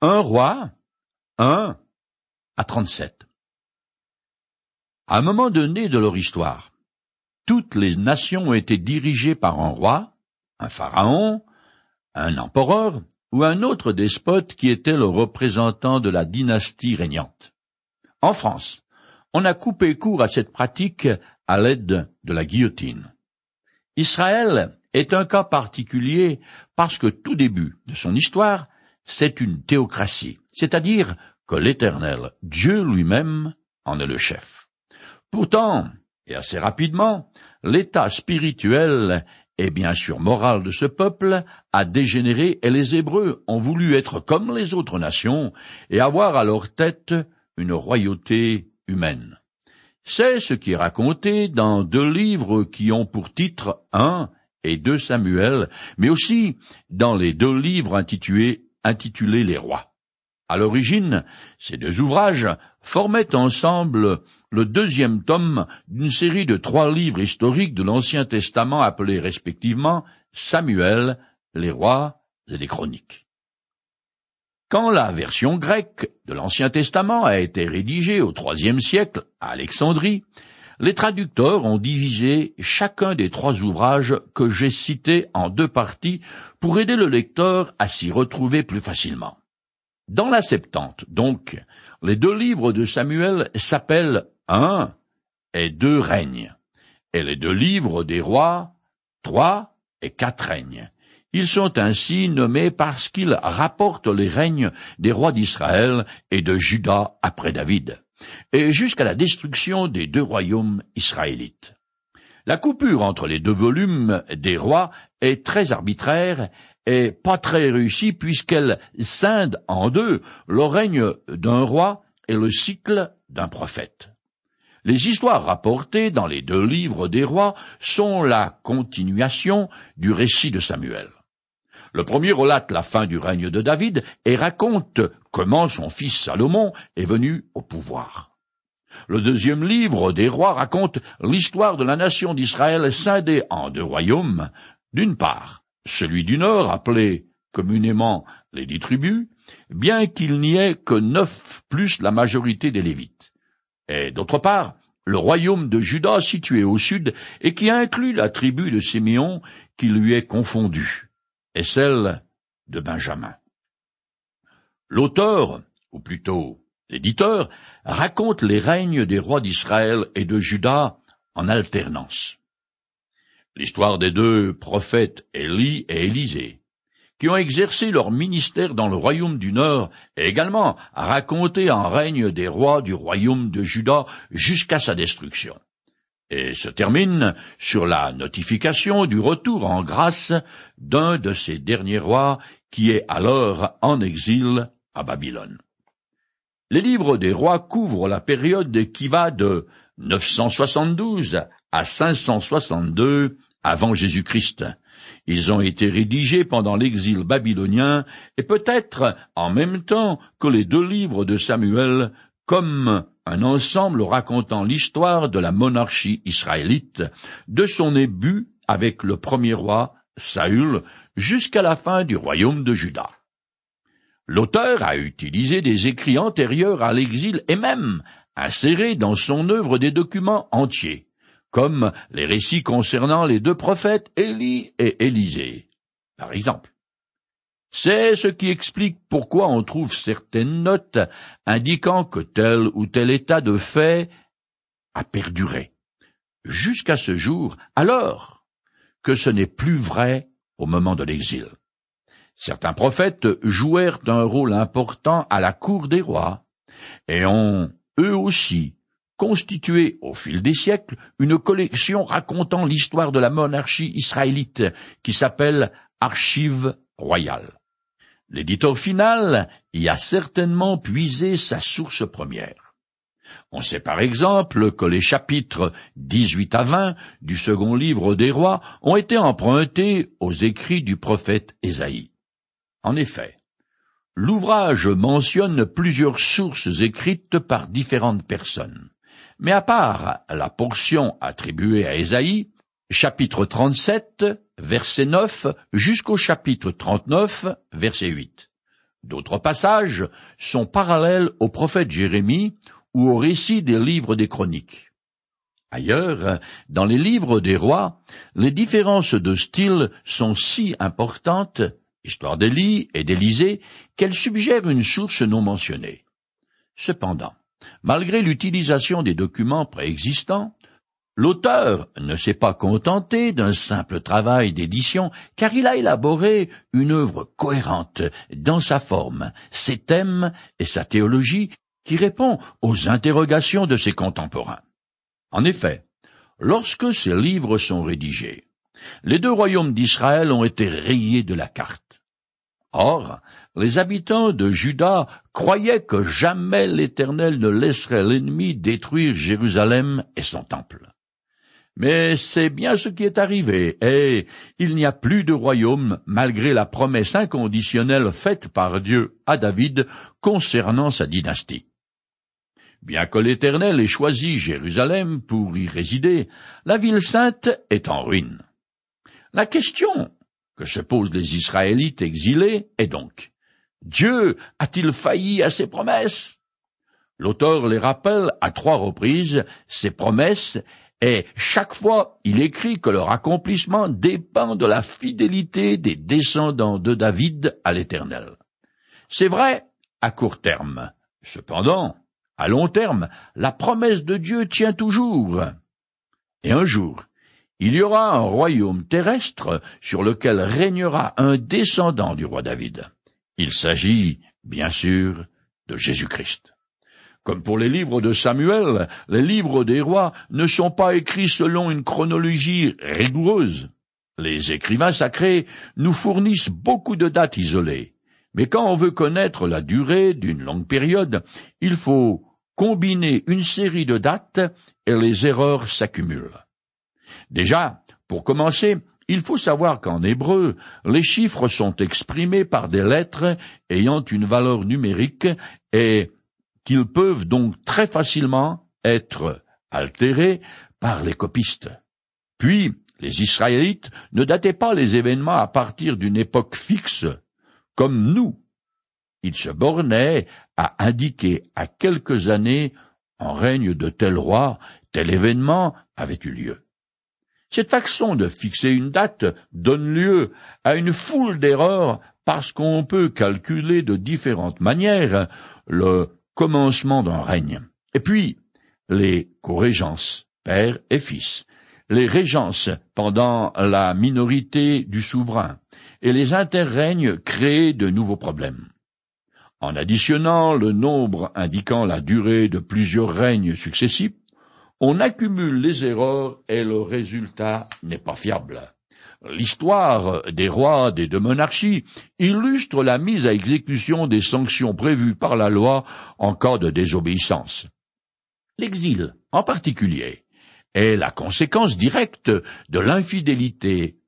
Un roi, un à trente-sept. À un moment donné de leur histoire, toutes les nations ont été dirigées par un roi, un pharaon, un empereur ou un autre despote qui était le représentant de la dynastie régnante. En France, on a coupé court à cette pratique à l'aide de la guillotine. Israël est un cas particulier parce que tout début de son histoire, c'est une théocratie, c'est-à-dire que l'Éternel, Dieu lui-même, en est le chef. Pourtant, et assez rapidement, l'état spirituel et bien sûr moral de ce peuple a dégénéré et les Hébreux ont voulu être comme les autres nations et avoir à leur tête une royauté humaine. C'est ce qui est raconté dans deux livres qui ont pour titre un et deux Samuel, mais aussi dans les deux livres intitulés, intitulés Les Rois. À l'origine, ces deux ouvrages formaient ensemble le deuxième tome d'une série de trois livres historiques de l'Ancien Testament appelés respectivement Samuel, les rois et les chroniques. Quand la version grecque de l'Ancien Testament a été rédigée au troisième siècle à Alexandrie, les traducteurs ont divisé chacun des trois ouvrages que j'ai cités en deux parties pour aider le lecteur à s'y retrouver plus facilement. Dans la Septante, donc, les deux livres de Samuel s'appellent un et deux règnes, et les deux livres des rois, trois et quatre règnes. Ils sont ainsi nommés parce qu'ils rapportent les règnes des rois d'Israël et de Juda après David et jusqu'à la destruction des deux royaumes israélites. La coupure entre les deux volumes des rois est très arbitraire et pas très réussie puisqu'elle scinde en deux le règne d'un roi et le cycle d'un prophète. Les histoires rapportées dans les deux livres des rois sont la continuation du récit de Samuel. Le premier relate la fin du règne de David et raconte comment son fils Salomon est venu au pouvoir. Le deuxième livre des rois raconte l'histoire de la nation d'Israël scindée en deux royaumes. D'une part, celui du nord, appelé communément les dix tribus, bien qu'il n'y ait que neuf plus la majorité des Lévites. Et d'autre part, le royaume de Juda situé au sud et qui inclut la tribu de Siméon qui lui est confondue et celle de Benjamin. L'auteur, ou plutôt l'éditeur, raconte les règnes des rois d'Israël et de Juda en alternance. L'histoire des deux prophètes Élie et Élisée, qui ont exercé leur ministère dans le royaume du Nord, est également racontée en règne des rois du royaume de Juda jusqu'à sa destruction et se termine sur la notification du retour en grâce d'un de ces derniers rois qui est alors en exil à Babylone. Les livres des rois couvrent la période qui va de 972 à 562 avant Jésus-Christ. Ils ont été rédigés pendant l'exil babylonien et peut-être en même temps que les deux livres de Samuel comme un ensemble racontant l'histoire de la monarchie israélite, de son début avec le premier roi, Saül, jusqu'à la fin du royaume de Juda. L'auteur a utilisé des écrits antérieurs à l'exil et même inséré dans son œuvre des documents entiers, comme les récits concernant les deux prophètes Élie et Élisée, par exemple. C'est ce qui explique pourquoi on trouve certaines notes indiquant que tel ou tel état de fait a perduré jusqu'à ce jour, alors que ce n'est plus vrai au moment de l'exil. Certains prophètes jouèrent un rôle important à la cour des rois et ont, eux aussi, constitué au fil des siècles une collection racontant l'histoire de la monarchie israélite qui s'appelle Archives royales. L'éditeur final y a certainement puisé sa source première. On sait par exemple que les chapitres 18 à 20 du second livre des rois ont été empruntés aux écrits du prophète Ésaïe. En effet, l'ouvrage mentionne plusieurs sources écrites par différentes personnes. Mais à part la portion attribuée à Ésaïe, chapitre 37, verset 9 jusqu'au chapitre 39, verset 8. D'autres passages sont parallèles au prophète Jérémie ou au récit des livres des chroniques. Ailleurs, dans les livres des rois, les différences de style sont si importantes, histoire d'Élie et d'Élysée, qu'elles suggèrent une source non mentionnée. Cependant, malgré l'utilisation des documents préexistants, L'auteur ne s'est pas contenté d'un simple travail d'édition, car il a élaboré une œuvre cohérente dans sa forme, ses thèmes et sa théologie qui répond aux interrogations de ses contemporains. En effet, lorsque ces livres sont rédigés, les deux royaumes d'Israël ont été rayés de la carte. Or, les habitants de Juda croyaient que jamais l'Éternel ne laisserait l'ennemi détruire Jérusalem et son temple. Mais c'est bien ce qui est arrivé, et il n'y a plus de royaume malgré la promesse inconditionnelle faite par Dieu à David concernant sa dynastie. Bien que l'Éternel ait choisi Jérusalem pour y résider, la ville sainte est en ruine. La question que se posent les Israélites exilés est donc Dieu a-t-il failli à ses promesses? L'auteur les rappelle à trois reprises ces promesses et chaque fois il écrit que leur accomplissement dépend de la fidélité des descendants de David à l'Éternel. C'est vrai à court terme. Cependant, à long terme, la promesse de Dieu tient toujours. Et un jour, il y aura un royaume terrestre sur lequel régnera un descendant du roi David. Il s'agit, bien sûr, de Jésus-Christ. Comme pour les livres de Samuel, les livres des rois ne sont pas écrits selon une chronologie rigoureuse. Les écrivains sacrés nous fournissent beaucoup de dates isolées. Mais quand on veut connaître la durée d'une longue période, il faut combiner une série de dates et les erreurs s'accumulent. Déjà, pour commencer, il faut savoir qu'en hébreu, les chiffres sont exprimés par des lettres ayant une valeur numérique et qu'ils peuvent donc très facilement être altérés par les copistes. Puis, les Israélites ne dataient pas les événements à partir d'une époque fixe, comme nous. Ils se bornaient à indiquer à quelques années en règne de tel roi, tel événement avait eu lieu. Cette façon de fixer une date donne lieu à une foule d'erreurs parce qu'on peut calculer de différentes manières le commencement d'un règne. Et puis, les co-régences, père et fils, les régences pendant la minorité du souverain, et les interrègnes créent de nouveaux problèmes. En additionnant le nombre indiquant la durée de plusieurs règnes successifs, on accumule les erreurs et le résultat n'est pas fiable. L'histoire des rois des deux monarchies illustre la mise à exécution des sanctions prévues par la loi en cas de désobéissance. L'exil, en particulier, est la conséquence directe de l'infidélité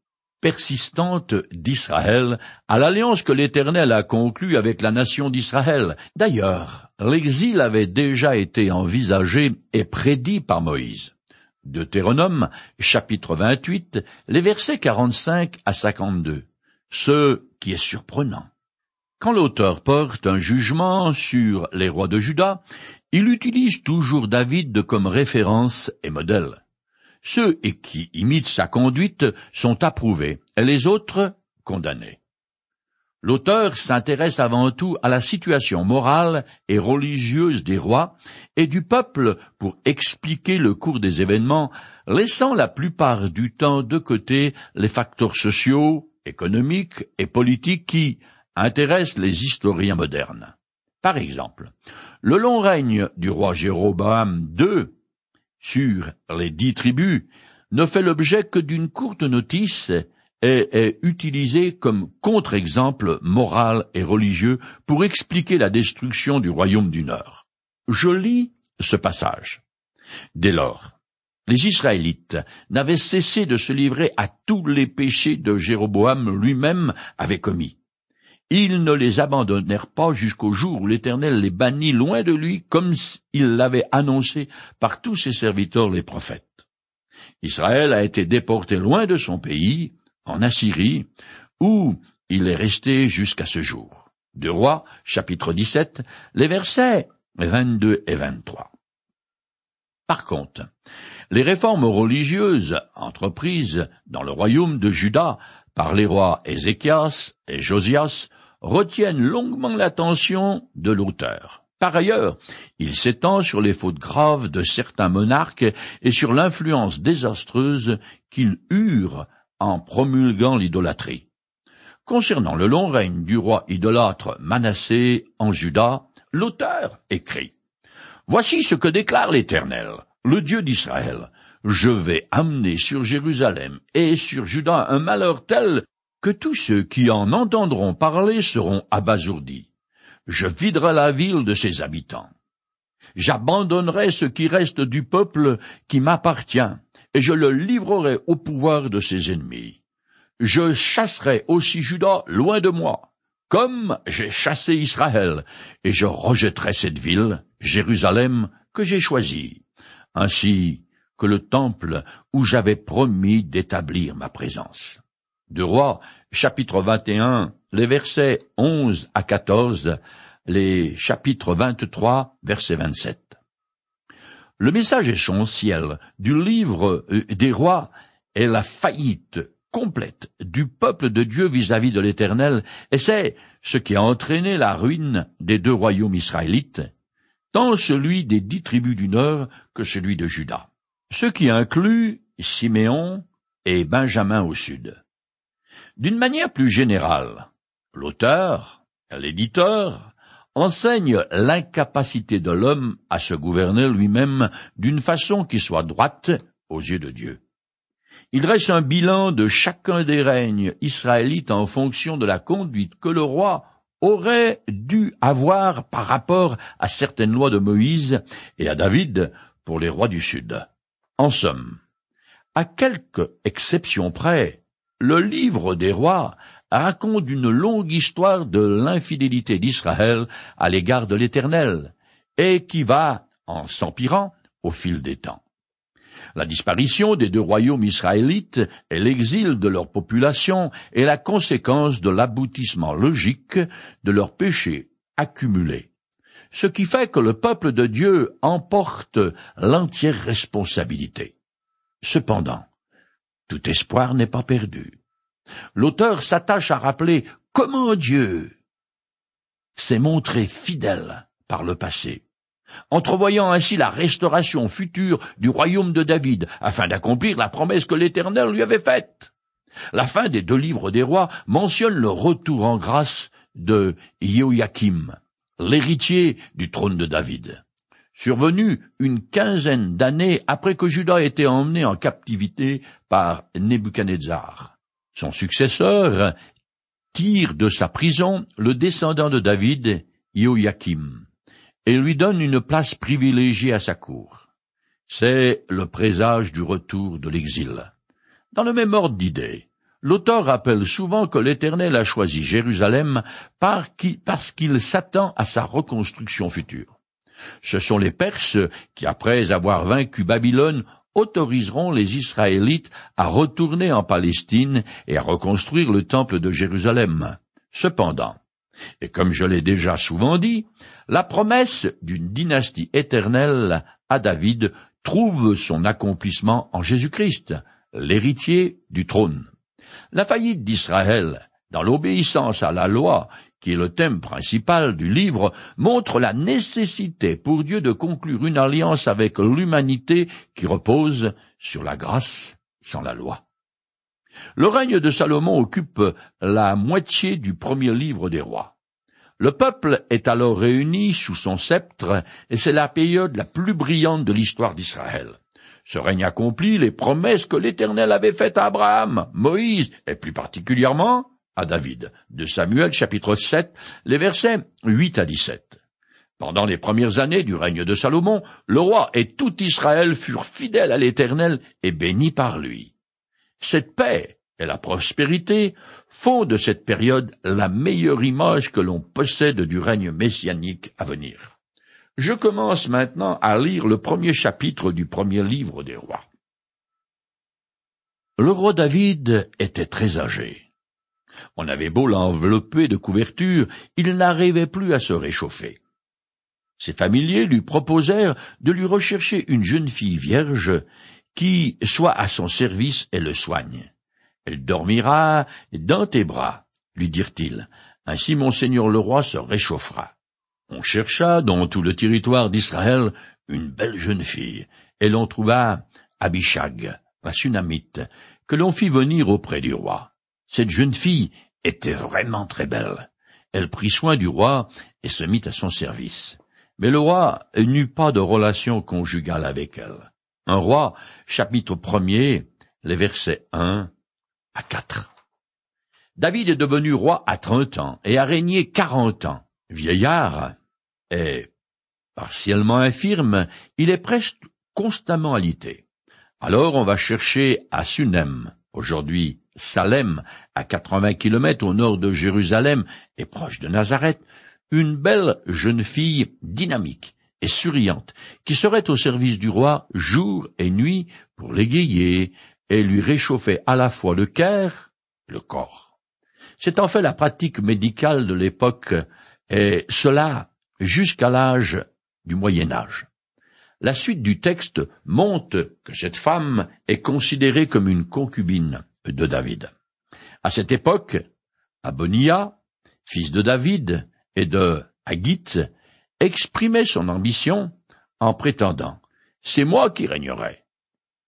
persistante d'Israël à l'alliance que l'Éternel a conclue avec la nation d'Israël. D'ailleurs, l'exil avait déjà été envisagé et prédit par Moïse. Deutéronome, chapitre 28, les versets 45 à 52. Ce qui est surprenant. Quand l'auteur porte un jugement sur les rois de Juda, il utilise toujours David comme référence et modèle. Ceux qui imitent sa conduite sont approuvés et les autres condamnés. L'auteur s'intéresse avant tout à la situation morale et religieuse des rois et du peuple pour expliquer le cours des événements, laissant la plupart du temps de côté les facteurs sociaux, économiques et politiques qui intéressent les historiens modernes. Par exemple, le long règne du roi Jéroboam II sur les dix tribus ne fait l'objet que d'une courte notice et est utilisé comme contre-exemple moral et religieux pour expliquer la destruction du royaume du Nord. Je lis ce passage. Dès lors, les Israélites n'avaient cessé de se livrer à tous les péchés de Jéroboam lui-même avait commis. Ils ne les abandonnèrent pas jusqu'au jour où l'Éternel les bannit loin de lui, comme il l'avait annoncé par tous ses serviteurs les prophètes. Israël a été déporté loin de son pays, en Assyrie, où il est resté jusqu'à ce jour. Deux Rois, chapitre 17, les versets 22 et 23. Par contre, les réformes religieuses entreprises dans le royaume de Juda par les rois Ézéchias et Josias retiennent longuement l'attention de l'auteur. Par ailleurs, il s'étend sur les fautes graves de certains monarques et sur l'influence désastreuse qu'ils eurent en promulguant l'idolâtrie. Concernant le long règne du roi idolâtre Manassé en Juda, l'auteur écrit Voici ce que déclare l'Éternel, le Dieu d'Israël. Je vais amener sur Jérusalem et sur Juda un malheur tel que tous ceux qui en entendront parler seront abasourdis. Je viderai la ville de ses habitants. J'abandonnerai ce qui reste du peuple qui m'appartient, et je le livrerai au pouvoir de ses ennemis. Je chasserai aussi Judas loin de moi, comme j'ai chassé Israël, et je rejetterai cette ville, Jérusalem, que j'ai choisie, ainsi que le temple où j'avais promis d'établir ma présence. De Rois, chapitre 21, les versets 11 à 14, les chapitres 23, verset 27. Le message essentiel du livre euh, des rois est la faillite complète du peuple de Dieu vis-à-vis de l'Éternel, et c'est ce qui a entraîné la ruine des deux royaumes israélites, tant celui des dix tribus du Nord que celui de Juda, ce qui inclut Siméon et Benjamin au sud. D'une manière plus générale, l'auteur, l'éditeur, enseigne l'incapacité de l'homme à se gouverner lui-même d'une façon qui soit droite aux yeux de Dieu. Il dresse un bilan de chacun des règnes israélites en fonction de la conduite que le roi aurait dû avoir par rapport à certaines lois de Moïse et à David pour les rois du Sud. En somme, à quelques exceptions près, le livre des rois raconte une longue histoire de l'infidélité d'Israël à l'égard de l'Éternel, et qui va en s'empirant au fil des temps. La disparition des deux royaumes israélites et l'exil de leur population est la conséquence de l'aboutissement logique de leurs péchés accumulés, ce qui fait que le peuple de Dieu emporte l'entière responsabilité. Cependant, tout espoir n'est pas perdu. L'auteur s'attache à rappeler comment Dieu s'est montré fidèle par le passé, entrevoyant ainsi la restauration future du royaume de David, afin d'accomplir la promesse que l'Éternel lui avait faite. La fin des deux livres des rois mentionne le retour en grâce de Joachim, l'héritier du trône de David survenu une quinzaine d'années après que Judas ait été emmené en captivité par Nebuchadnezzar. Son successeur tire de sa prison le descendant de David, Joachim, et lui donne une place privilégiée à sa cour. C'est le présage du retour de l'exil. Dans le même ordre d'idées, l'auteur rappelle souvent que l'Éternel a choisi Jérusalem parce qu'il s'attend à sa reconstruction future. Ce sont les Perses qui, après avoir vaincu Babylone, autoriseront les Israélites à retourner en Palestine et à reconstruire le temple de Jérusalem. Cependant, et comme je l'ai déjà souvent dit, la promesse d'une dynastie éternelle à David trouve son accomplissement en Jésus-Christ, l'héritier du trône. La faillite d'Israël dans l'obéissance à la loi qui est le thème principal du livre, montre la nécessité pour Dieu de conclure une alliance avec l'humanité qui repose sur la grâce sans la loi. Le règne de Salomon occupe la moitié du premier livre des rois. Le peuple est alors réuni sous son sceptre, et c'est la période la plus brillante de l'histoire d'Israël. Ce règne accomplit les promesses que l'Éternel avait faites à Abraham, Moïse, et plus particulièrement à David. De Samuel chapitre 7, les versets 8 à 17. Pendant les premières années du règne de Salomon, le roi et tout Israël furent fidèles à l'Éternel et bénis par lui. Cette paix et la prospérité font de cette période la meilleure image que l'on possède du règne messianique à venir. Je commence maintenant à lire le premier chapitre du premier livre des rois. Le roi David était très âgé On avait beau l'envelopper de couverture, il n'arrivait plus à se réchauffer. Ses familiers lui proposèrent de lui rechercher une jeune fille vierge qui soit à son service et le soigne. Elle dormira dans tes bras, lui dirent-ils. Ainsi monseigneur le roi se réchauffera. On chercha dans tout le territoire d'Israël une belle jeune fille, et l'on trouva Abishag, la Sunamite, que l'on fit venir auprès du roi. Cette jeune fille était vraiment très belle. Elle prit soin du roi et se mit à son service. Mais le roi n'eut pas de relation conjugale avec elle. Un roi, chapitre premier, les versets 1 à 4. David est devenu roi à trente ans et a régné quarante ans. Vieillard et partiellement infirme, il est presque constamment alité. Alors on va chercher à Sunem, aujourd'hui Salem, à quatre-vingts kilomètres au nord de Jérusalem et proche de Nazareth, une belle jeune fille dynamique et souriante, qui serait au service du roi jour et nuit pour l'égayer et lui réchauffer à la fois le cœur et le corps. C'est en fait la pratique médicale de l'époque, et cela jusqu'à l'âge du Moyen Âge. La suite du texte montre que cette femme est considérée comme une concubine de David. À cette époque, Abonia, fils de David et de Haggith, exprimait son ambition en prétendant C'est moi qui régnerai.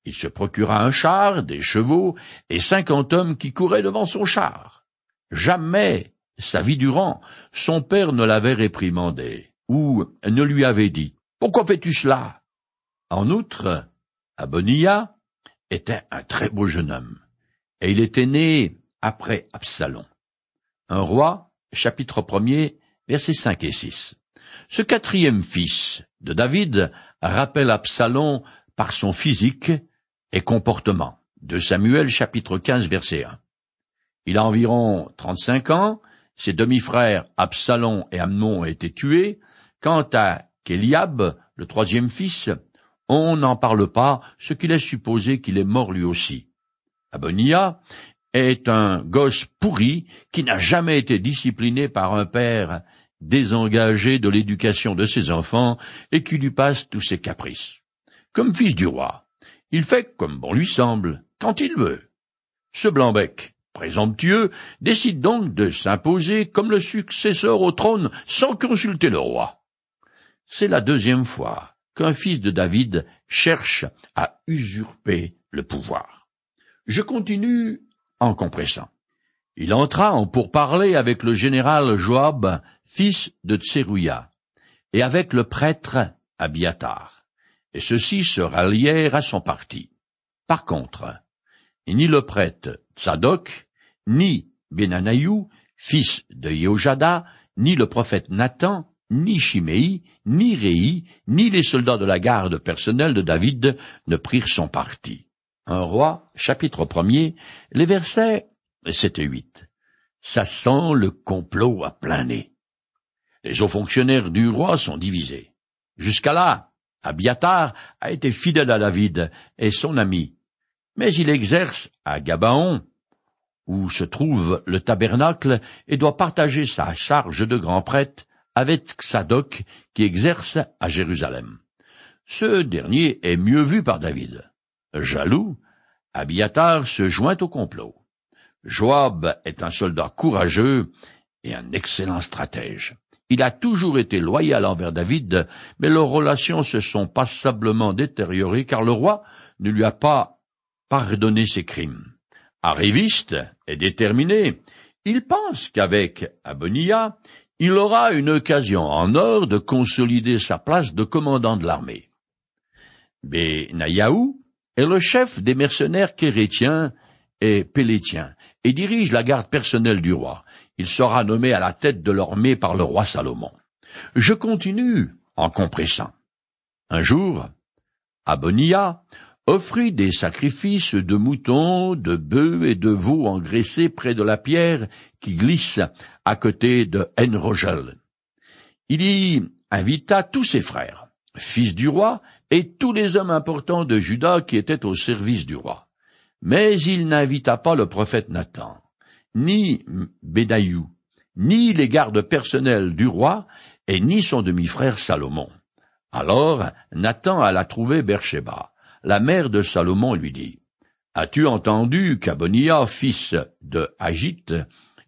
Il se procura un char, des chevaux et cinquante hommes qui couraient devant son char. Jamais, sa vie durant, son père ne l'avait réprimandé ou ne lui avait dit Pourquoi fais-tu cela? En outre, Abonia était un très beau jeune homme, et il était né après Absalom. Un roi, chapitre 1er, versets 5 et 6. Ce quatrième fils de David rappelle Absalom par son physique et comportement. De Samuel chapitre 15 verset 1. Il a environ trente-cinq ans, ses demi-frères Absalom et Amnon ont été tués. Quant à Kéliab, le troisième fils, on n'en parle pas, ce qui laisse supposer qu'il est mort lui aussi. Abonia est un gosse pourri qui n'a jamais été discipliné par un père désengagé de l'éducation de ses enfants et qui lui passe tous ses caprices. Comme fils du roi, il fait comme bon lui semble, quand il veut. Ce blanc-bec, présomptueux, décide donc de s'imposer comme le successeur au trône sans consulter le roi. C'est la deuxième fois qu'un fils de David cherche à usurper le pouvoir. Je continue en compressant. Il entra en pourparlers avec le général Joab, fils de Tserouia, et avec le prêtre Abiatar, et ceux-ci se rallièrent à son parti. Par contre, ni le prêtre Tzadok, ni Benanaïou, fils de Yehoshada, ni le prophète Nathan, ni Chiméi, ni Réi, ni les soldats de la garde personnelle de David ne prirent son parti. Un roi, chapitre premier, les versets sept et huit. Ça sent le complot à plein nez. Les hauts fonctionnaires du roi sont divisés. Jusqu'à là, Abiatar a été fidèle à David et son ami, mais il exerce à Gabaon, où se trouve le tabernacle, et doit partager sa charge de grand prêtre avec Xadoc, qui exerce à Jérusalem. Ce dernier est mieux vu par David. Jaloux, Abiatar se joint au complot. Joab est un soldat courageux et un excellent stratège. Il a toujours été loyal envers David, mais leurs relations se sont passablement détériorées car le roi ne lui a pas pardonné ses crimes. Arriviste et déterminé, il pense qu'avec Abonia, il aura une occasion en or de consolider sa place de commandant de l'armée. Benayahu est le chef des mercenaires kérétiens et pélétiens, et dirige la garde personnelle du roi. Il sera nommé à la tête de l'armée par le roi Salomon. Je continue en compressant. Un jour, Abonia offrit des sacrifices de moutons, de bœufs et de veaux engraissés près de la pierre qui glisse à côté de Enrogel. Il y invita tous ses frères, fils du roi, et tous les hommes importants de Juda qui étaient au service du roi. Mais il n'invita pas le prophète Nathan. ni Bénaïou, ni les gardes personnels du roi, et ni son demi-frère Salomon. Alors Nathan alla trouver Bersheba. La mère de Salomon lui dit, As-tu entendu qu'Abonia, fils de Agit,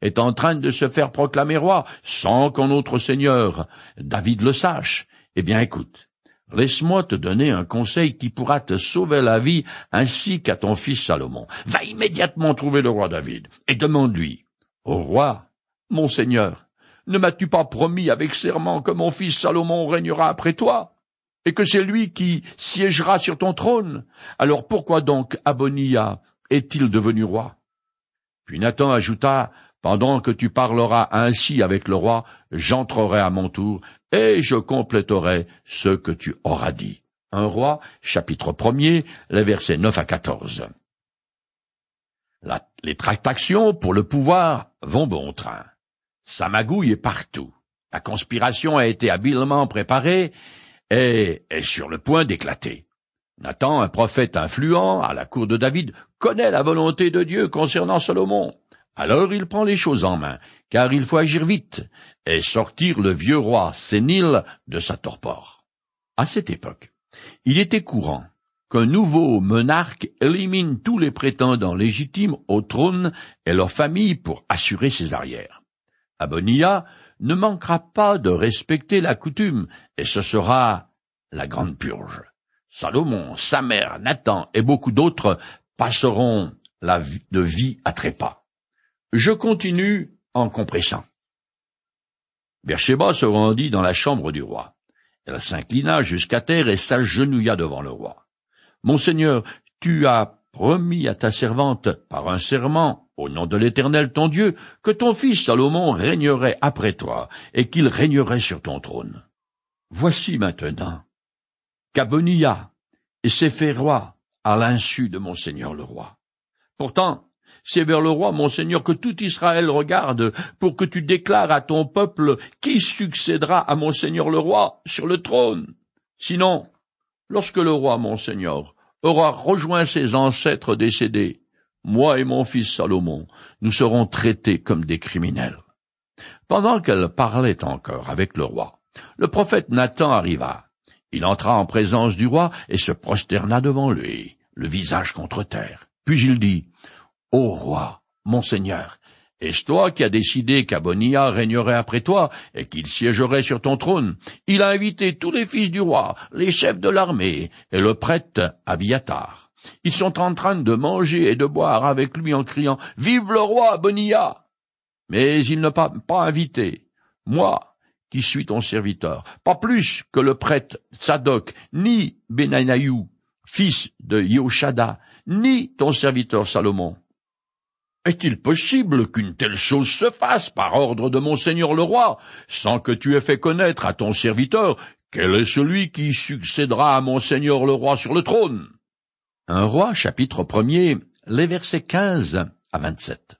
est en train de se faire proclamer roi sans qu'un autre seigneur, David le sache? Eh bien écoute, Laisse-moi te donner un conseil qui pourra te sauver la vie ainsi qu'à ton fils Salomon. Va immédiatement trouver le roi David et demande-lui. Au roi, mon seigneur, ne m'as-tu pas promis avec serment que mon fils Salomon régnera après toi, et que c'est lui qui siégera sur ton trône? Alors pourquoi donc Abonia est-il devenu roi? Puis Nathan ajouta, pendant que tu parleras ainsi avec le roi, j'entrerai à mon tour, et je compléterai ce que tu auras dit. Un roi, chapitre 1er, les versets 9 à 14. les tractations pour le pouvoir vont bon train. Ça magouille est partout. La conspiration a été habilement préparée et est sur le point d'éclater. Nathan, un prophète influent à la cour de David, connaît la volonté de Dieu concernant Salomon. Alors il prend les choses en main, car il faut agir vite, et sortir le vieux roi sénile de sa torpore. À cette époque, il était courant qu'un nouveau monarque élimine tous les prétendants légitimes au trône et leurs familles pour assurer ses arrières. Abonia ne manquera pas de respecter la coutume, et ce sera la grande purge. Salomon, sa mère, Nathan et beaucoup d'autres passeront de vie à trépas. Je continue en compressant. Bercheba se rendit dans la chambre du roi. Elle s'inclina jusqu'à terre et s'agenouilla devant le roi. Monseigneur, tu as promis à ta servante, par un serment, au nom de l'Éternel ton Dieu, que ton fils Salomon régnerait après toi, et qu'il régnerait sur ton trône. Voici maintenant qu'Abonia et s'est fait roi à l'insu de Monseigneur le roi. Pourtant, c'est vers le roi, mon Seigneur, que tout Israël regarde, pour que tu déclares à ton peuple qui succédera à mon Seigneur le roi sur le trône. Sinon, lorsque le roi, mon Seigneur, aura rejoint ses ancêtres décédés, moi et mon fils Salomon, nous serons traités comme des criminels. Pendant qu'elle parlait encore avec le roi, le prophète Nathan arriva. Il entra en présence du roi et se prosterna devant lui, le visage contre terre. Puis il dit, Ô roi, mon seigneur, est-ce toi qui as décidé qu'Abonia régnerait après toi et qu'il siégerait sur ton trône? Il a invité tous les fils du roi, les chefs de l'armée et le prêtre Abiatar. Ils sont en train de manger et de boire avec lui en criant Vive le roi Abonia Mais il ne m'a pas invité, moi, qui suis ton serviteur, pas plus que le prêtre Sadok, ni Benanaïou, fils de Yoshada, ni ton serviteur Salomon. Est-il possible qu'une telle chose se fasse par ordre de monseigneur le roi, sans que tu aies fait connaître à ton serviteur quel est celui qui succédera à monseigneur le roi sur le trône? Un roi, chapitre 1 les versets 15 à 27.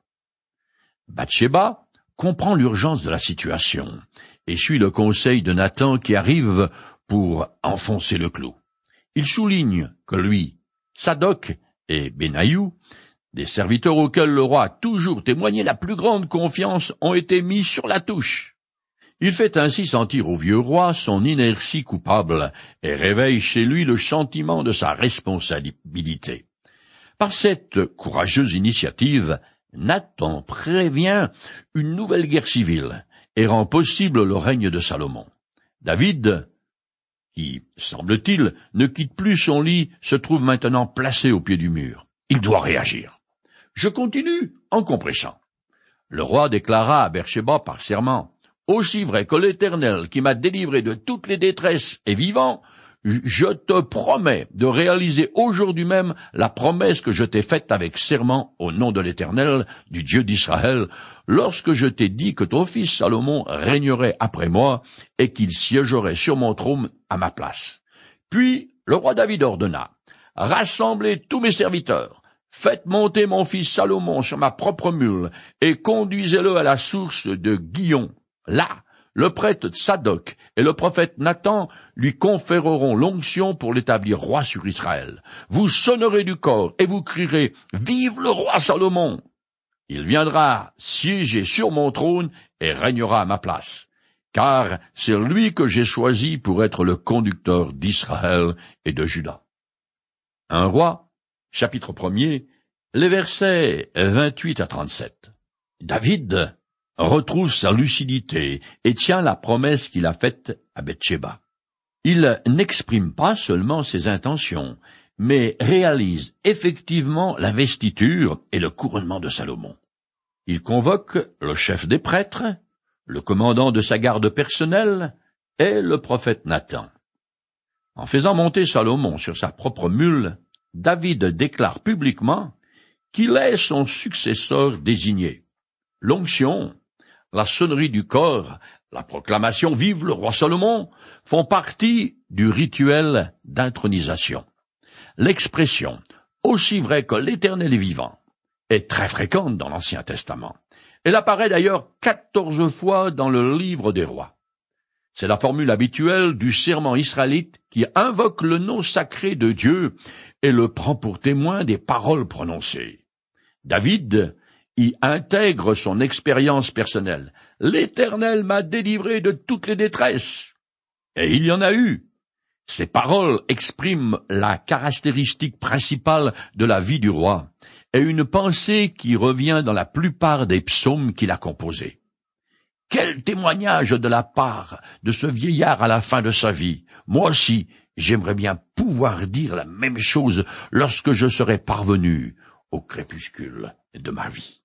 Bathsheba comprend l'urgence de la situation et suit le conseil de Nathan qui arrive pour enfoncer le clou. Il souligne que lui, Sadoc et Benaïou des serviteurs auxquels le roi a toujours témoigné la plus grande confiance ont été mis sur la touche. Il fait ainsi sentir au vieux roi son inertie coupable et réveille chez lui le sentiment de sa responsabilité. Par cette courageuse initiative, Nathan prévient une nouvelle guerre civile et rend possible le règne de Salomon. David, qui, semble-t-il, ne quitte plus son lit, se trouve maintenant placé au pied du mur. Il doit réagir. Je continue en compressant. Le roi déclara à Bercheba par serment, Aussi vrai que l'Éternel qui m'a délivré de toutes les détresses est vivant, je te promets de réaliser aujourd'hui même la promesse que je t'ai faite avec serment au nom de l'Éternel, du Dieu d'Israël, lorsque je t'ai dit que ton fils Salomon régnerait après moi et qu'il siégerait sur mon trône à ma place. Puis le roi David ordonna, Rassemblez tous mes serviteurs, Faites monter mon fils Salomon sur ma propre mule, et conduisez-le à la source de Guillon. Là, le prêtre Sadoc et le prophète Nathan lui conféreront l'onction pour l'établir roi sur Israël. Vous sonnerez du corps et vous crierez Vive le roi Salomon. Il viendra siéger sur mon trône et régnera à ma place, car c'est lui que j'ai choisi pour être le conducteur d'Israël et de Juda. Un roi, chapitre 1 les versets 28 à 37. David retrouve sa lucidité et tient la promesse qu'il a faite à Bathsheba. Il n'exprime pas seulement ses intentions, mais réalise effectivement l'investiture et le couronnement de Salomon. Il convoque le chef des prêtres, le commandant de sa garde personnelle et le prophète Nathan. En faisant monter Salomon sur sa propre mule, David déclare publiquement qu'il est son successeur désigné. L'onction, la sonnerie du corps, la proclamation Vive le roi Salomon font partie du rituel d'intronisation. L'expression aussi vrai que l'Éternel est vivant est très fréquente dans l'Ancien Testament. Elle apparaît d'ailleurs quatorze fois dans le livre des rois. C'est la formule habituelle du serment israélite qui invoque le nom sacré de Dieu et le prend pour témoin des paroles prononcées. David y intègre son expérience personnelle. L'Éternel m'a délivré de toutes les détresses. Et il y en a eu. Ces paroles expriment la caractéristique principale de la vie du roi, et une pensée qui revient dans la plupart des psaumes qu'il a composés. Quel témoignage de la part de ce vieillard à la fin de sa vie. Moi aussi, j'aimerais bien pouvoir dire la même chose lorsque je serai parvenu au crépuscule de ma vie.